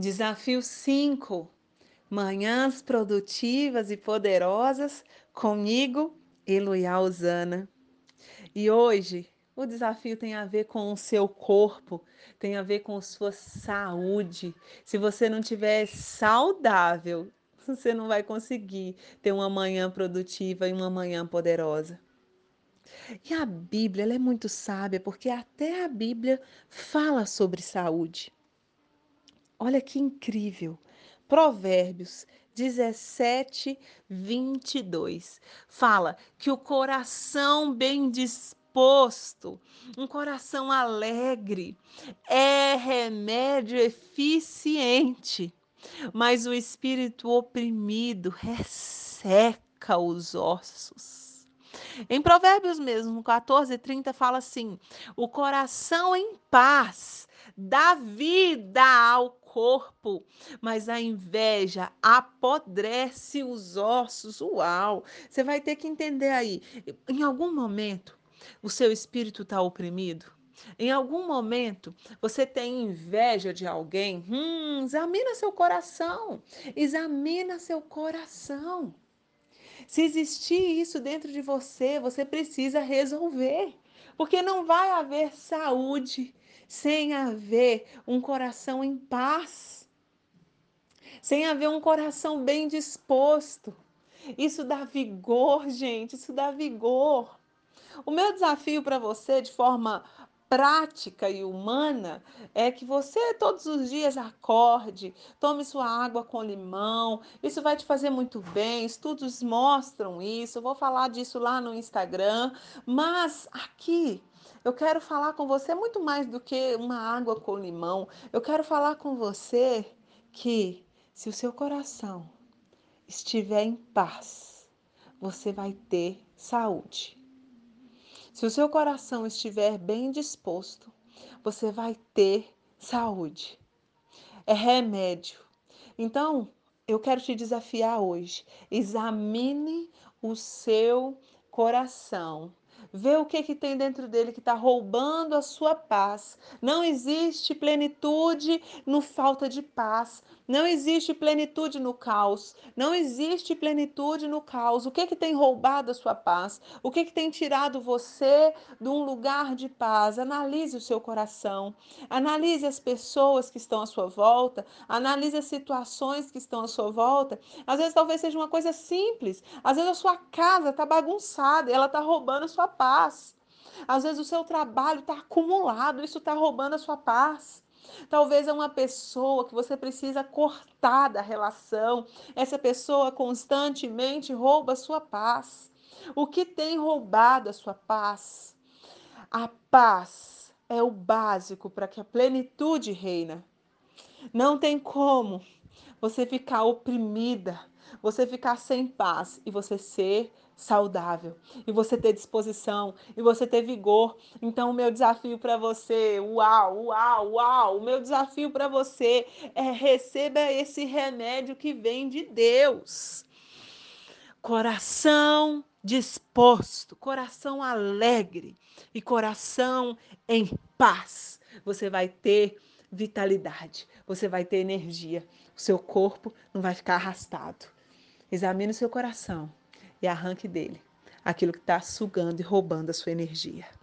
Desafio 5. Manhãs produtivas e poderosas comigo, Eloia Osana. E hoje o desafio tem a ver com o seu corpo, tem a ver com sua saúde. Se você não tiver saudável, você não vai conseguir ter uma manhã produtiva e uma manhã poderosa. E a Bíblia é muito sábia, porque até a Bíblia fala sobre saúde. Olha que incrível. Provérbios 17, 22. Fala que o coração bem disposto, um coração alegre, é remédio eficiente, mas o espírito oprimido resseca os ossos. Em Provérbios mesmo, 14, 30, fala assim: o coração em paz dá vida ao corpo, mas a inveja apodrece os ossos. Uau! Você vai ter que entender aí. Em algum momento, o seu espírito está oprimido? Em algum momento você tem inveja de alguém? Hum, examina seu coração. Examina seu coração. Se existir isso dentro de você, você precisa resolver. Porque não vai haver saúde sem haver um coração em paz, sem haver um coração bem disposto. Isso dá vigor, gente, isso dá vigor. O meu desafio para você, de forma prática e humana é que você todos os dias acorde, tome sua água com limão. Isso vai te fazer muito bem. Estudos mostram isso. Eu vou falar disso lá no Instagram, mas aqui eu quero falar com você muito mais do que uma água com limão. Eu quero falar com você que se o seu coração estiver em paz, você vai ter saúde. Se o seu coração estiver bem disposto, você vai ter saúde. É remédio. Então, eu quero te desafiar hoje. Examine o seu coração. Vê o que, que tem dentro dele que está roubando a sua paz. Não existe plenitude no falta de paz. Não existe plenitude no caos. Não existe plenitude no caos. O que, que tem roubado a sua paz? O que, que tem tirado você de um lugar de paz? Analise o seu coração. Analise as pessoas que estão à sua volta. Analise as situações que estão à sua volta. Às vezes, talvez seja uma coisa simples. Às vezes, a sua casa está bagunçada ela está roubando a sua paz. Às vezes, o seu trabalho está acumulado. Isso está roubando a sua paz. Talvez é uma pessoa que você precisa cortar da relação. Essa pessoa constantemente rouba a sua paz. O que tem roubado a sua paz? A paz é o básico para que a plenitude reina. Não tem como você ficar oprimida, você ficar sem paz e você ser saudável, e você ter disposição, e você ter vigor. Então, o meu desafio para você, uau, uau, uau, o meu desafio para você é receba esse remédio que vem de Deus. Coração disposto, coração alegre e coração em paz. Você vai ter vitalidade, você vai ter energia, o seu corpo não vai ficar arrastado. Examine o seu coração e arranque dele aquilo que está sugando e roubando a sua energia.